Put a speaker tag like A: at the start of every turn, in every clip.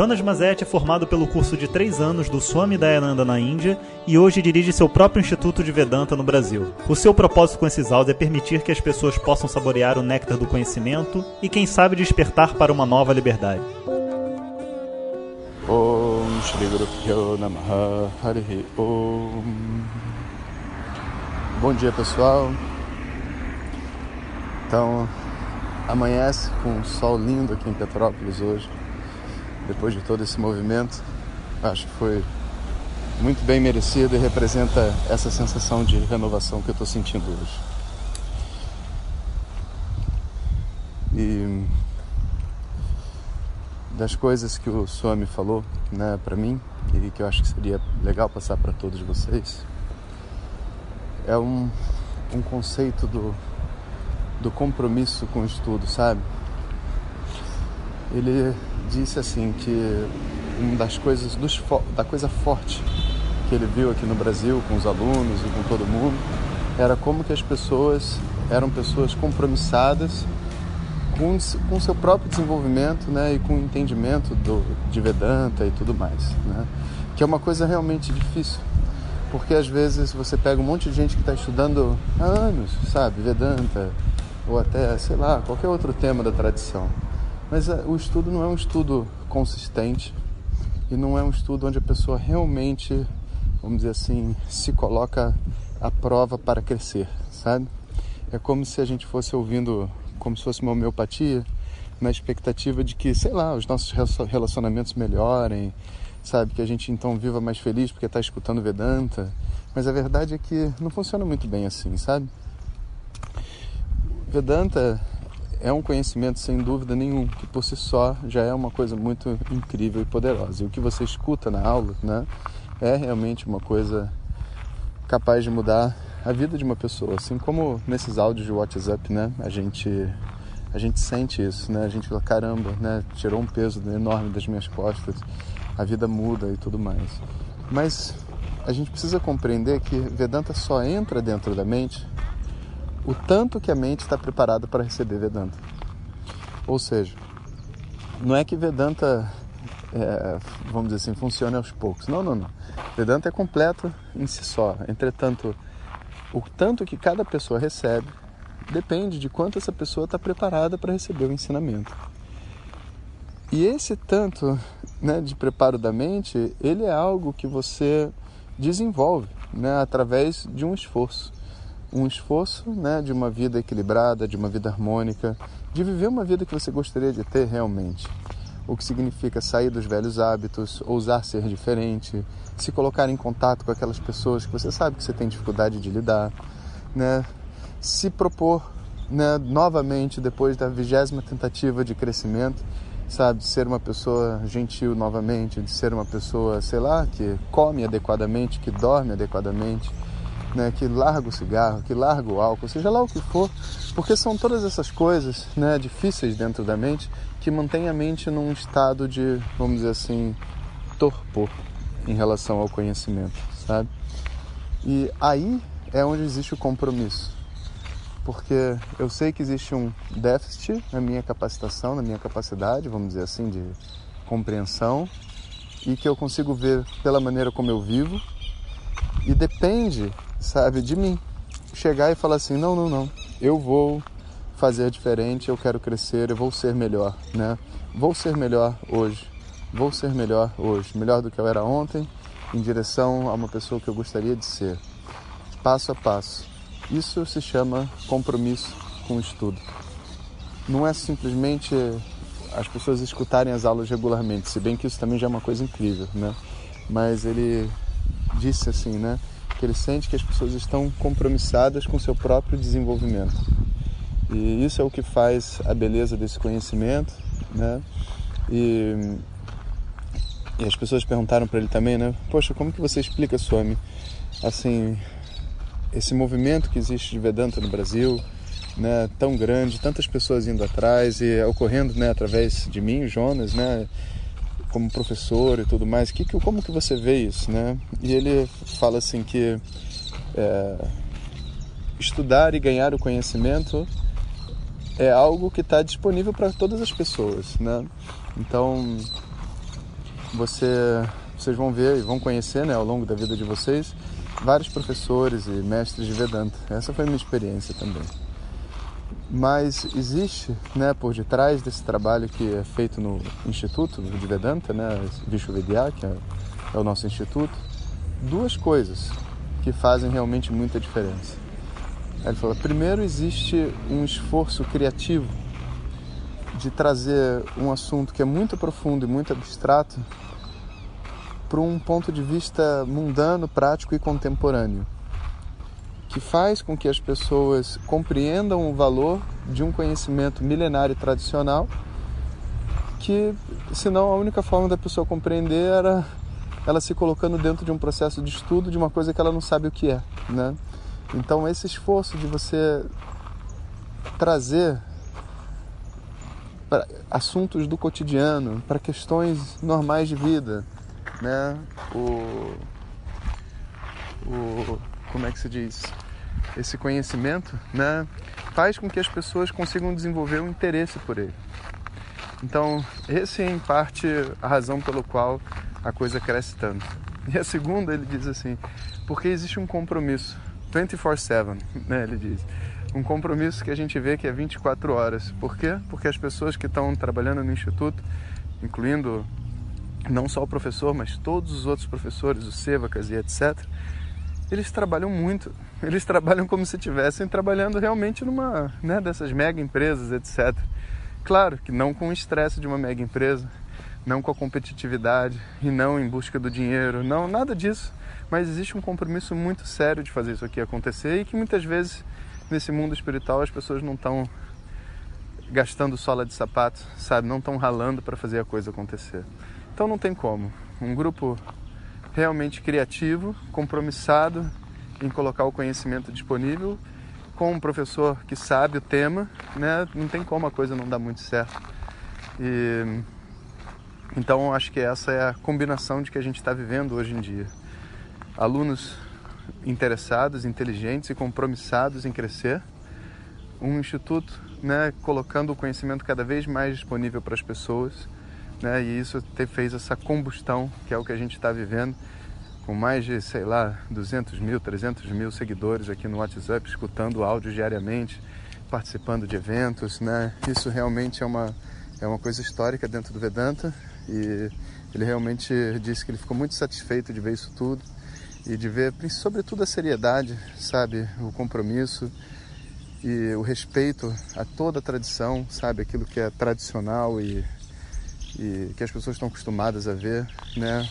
A: Jonas Mazet é formado pelo curso de três anos do Swami Dayananda na Índia e hoje dirige seu próprio Instituto de Vedanta no Brasil. O seu propósito com esses áudios é permitir que as pessoas possam saborear o néctar do conhecimento e, quem sabe, despertar para uma nova liberdade.
B: Bom dia pessoal Então amanhece com um sol lindo aqui em Petrópolis hoje depois de todo esse movimento acho que foi muito bem merecido e representa essa sensação de renovação que eu estou sentindo hoje e das coisas que o Swami falou né, para mim e que eu acho que seria legal passar para todos vocês é um, um conceito do, do compromisso com o estudo, sabe? Ele disse assim que uma das coisas dos, da coisa forte que ele viu aqui no Brasil com os alunos e com todo mundo era como que as pessoas eram pessoas compromissadas com, com seu próprio desenvolvimento né, e com o entendimento do, de Vedanta e tudo mais. Né? Que é uma coisa realmente difícil, porque às vezes você pega um monte de gente que está estudando há anos, sabe, Vedanta, ou até, sei lá, qualquer outro tema da tradição. Mas uh, o estudo não é um estudo consistente e não é um estudo onde a pessoa realmente, vamos dizer assim, se coloca à prova para crescer, sabe? É como se a gente fosse ouvindo como se fosse uma homeopatia, na expectativa de que, sei lá, os nossos relacionamentos melhorem, sabe? Que a gente então viva mais feliz porque está escutando Vedanta. Mas a verdade é que não funciona muito bem assim, sabe? Vedanta é um conhecimento sem dúvida nenhum, que por si só já é uma coisa muito incrível e poderosa. E o que você escuta na aula, né, é realmente uma coisa capaz de mudar a vida de uma pessoa, assim como nesses áudios de WhatsApp, né? A gente a gente sente isso, né? A gente fala, caramba, né? Tirou um peso enorme das minhas costas, a vida muda e tudo mais. Mas a gente precisa compreender que Vedanta só entra dentro da mente o tanto que a mente está preparada para receber Vedanta. Ou seja, não é que Vedanta, é, vamos dizer assim, funcione aos poucos. Não, não, não. Vedanta é completo em si só. Entretanto, o tanto que cada pessoa recebe depende de quanto essa pessoa está preparada para receber o ensinamento. E esse tanto né, de preparo da mente, ele é algo que você desenvolve né, através de um esforço. Um esforço né, de uma vida equilibrada, de uma vida harmônica, de viver uma vida que você gostaria de ter realmente o que significa sair dos velhos hábitos, ousar ser diferente, se colocar em contato com aquelas pessoas que você sabe que você tem dificuldade de lidar, né? se propor né, novamente depois da vigésima tentativa de crescimento, sabe, de ser uma pessoa gentil novamente, de ser uma pessoa, sei lá, que come adequadamente, que dorme adequadamente, né, que larga o cigarro, que larga o álcool, seja lá o que for, porque são todas essas coisas né, difíceis dentro da mente que mantêm a mente num estado de, vamos dizer assim, torpor em relação ao conhecimento, sabe? E aí é onde existe o compromisso, porque eu sei que existe um déficit na minha capacitação, na minha capacidade, vamos dizer assim, de compreensão, e que eu consigo ver pela maneira como eu vivo, e depende sabe, de mim. Chegar e falar assim: não, não, não, eu vou fazer diferente, eu quero crescer, eu vou ser melhor, né? Vou ser melhor hoje, vou ser melhor hoje, melhor do que eu era ontem, em direção a uma pessoa que eu gostaria de ser, passo a passo. Isso se chama compromisso com o estudo. Não é simplesmente as pessoas escutarem as aulas regularmente, se bem que isso também já é uma coisa incrível, né? Mas ele disse assim, né? Que ele sente que as pessoas estão compromissadas com seu próprio desenvolvimento. E isso é o que faz a beleza desse conhecimento, né? E, e as pessoas perguntaram para ele também, né? Poxa, como que você explica, Swami, assim, esse movimento que existe de Vedanta no Brasil, né, tão grande, tantas pessoas indo atrás e ocorrendo né, através de mim, Jonas, né, como professor e tudo mais. Que, que, como que você vê isso? Né? E ele fala assim que é, estudar e ganhar o conhecimento é algo que está disponível para todas as pessoas. Né? Então, você, vocês vão ver e vão conhecer né, ao longo da vida de vocês vários professores e mestres de Vedanta. Essa foi a minha experiência também. Mas existe, né, por detrás desse trabalho que é feito no Instituto de Vedanta, né, Vishwavidya, que é, é o nosso instituto, duas coisas que fazem realmente muita diferença. Ele fala: primeiro, existe um esforço criativo de trazer um assunto que é muito profundo e muito abstrato para um ponto de vista mundano, prático e contemporâneo, que faz com que as pessoas compreendam o valor de um conhecimento milenário e tradicional, que senão a única forma da pessoa compreender era ela se colocando dentro de um processo de estudo de uma coisa que ela não sabe o que é, né? Então esse esforço de você trazer assuntos do cotidiano, para questões normais de vida, né? O, o como é que se diz? Esse conhecimento, né? Faz com que as pessoas consigam desenvolver um interesse por ele. Então, esse é em parte a razão pelo qual a coisa cresce tanto. E a segunda, ele diz assim, porque existe um compromisso 24/7, né, ele diz. Um compromisso que a gente vê que é 24 horas. Por quê? Porque as pessoas que estão trabalhando no instituto, incluindo não só o professor, mas todos os outros professores, os sevacas e etc., eles trabalham muito. Eles trabalham como se estivessem trabalhando realmente numa né, dessas mega empresas, etc. Claro que não com o estresse de uma mega empresa, não com a competitividade e não em busca do dinheiro, não, nada disso mas existe um compromisso muito sério de fazer isso aqui acontecer e que muitas vezes nesse mundo espiritual as pessoas não estão gastando sola de sapato, sabe? Não estão ralando para fazer a coisa acontecer. Então não tem como. Um grupo realmente criativo, compromissado em colocar o conhecimento disponível, com um professor que sabe o tema, né? Não tem como a coisa não dar muito certo. E então acho que essa é a combinação de que a gente está vivendo hoje em dia alunos interessados, inteligentes e compromissados em crescer, um instituto né, colocando o conhecimento cada vez mais disponível para as pessoas, né, e isso fez essa combustão que é o que a gente está vivendo, com mais de, sei lá, 200 mil, 300 mil seguidores aqui no WhatsApp, escutando áudio diariamente, participando de eventos, né, isso realmente é uma, é uma coisa histórica dentro do Vedanta e ele realmente disse que ele ficou muito satisfeito de ver isso tudo e de ver, sobretudo, a seriedade, sabe, o compromisso e o respeito a toda a tradição, sabe, aquilo que é tradicional e, e que as pessoas estão acostumadas a ver, né?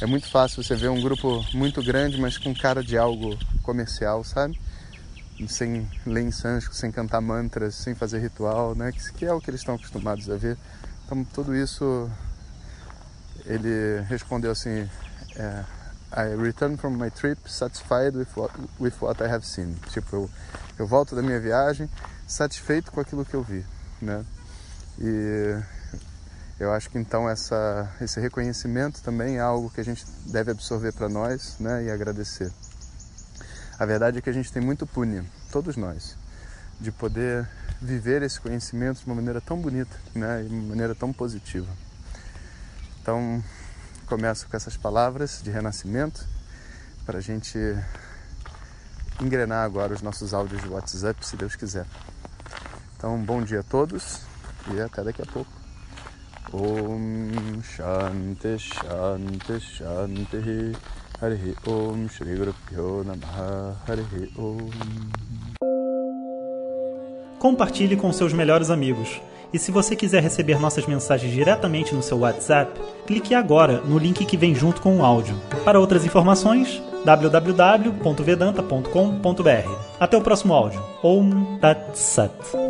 B: É muito fácil você ver um grupo muito grande, mas com cara de algo comercial, sabe? Sem ler em sânscrito, sem cantar mantras, sem fazer ritual, né? Que é o que eles estão acostumados a ver. Então, tudo isso, ele respondeu assim: é, I return from my trip satisfied with what, with what I have seen. Tipo, eu, eu volto da minha viagem satisfeito com aquilo que eu vi, né? E eu acho que então essa, esse reconhecimento também é algo que a gente deve absorver para nós, né? E agradecer. A verdade é que a gente tem muito punha, todos nós, de poder viver esse conhecimento de uma maneira tão bonita, né? De uma maneira tão positiva. Então, começo com essas palavras de renascimento para a gente engrenar agora os nossos áudios de WhatsApp, se Deus quiser. Então, bom dia a todos e até daqui a pouco. Shanti Shanti Shanti Hari Om Shri Guru Pyo Namaha Hari Om
A: Compartilhe com seus melhores amigos. E se você quiser receber nossas mensagens diretamente no seu WhatsApp, clique agora no link que vem junto com o áudio. Para outras informações, www.vedanta.com.br. Até o próximo áudio. Om Tat Sat.